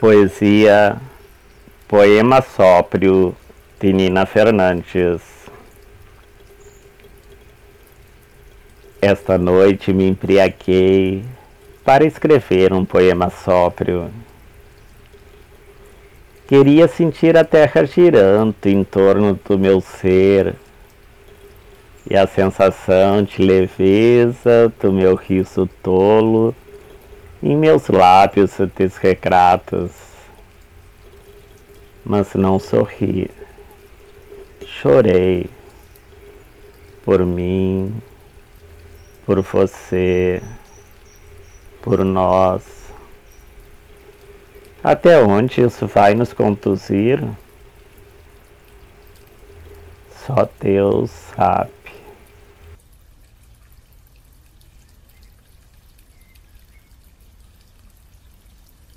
Poesia Poema Sóprio de Nina Fernandes Esta noite me embriaguei para escrever um poema sóprio. Queria sentir a terra girando em torno do meu ser e a sensação de leveza do meu riso tolo em meus lábios desregrados, mas não sorri. Chorei por mim, por você, por nós. Até onde isso vai nos conduzir? Só Deus sabe.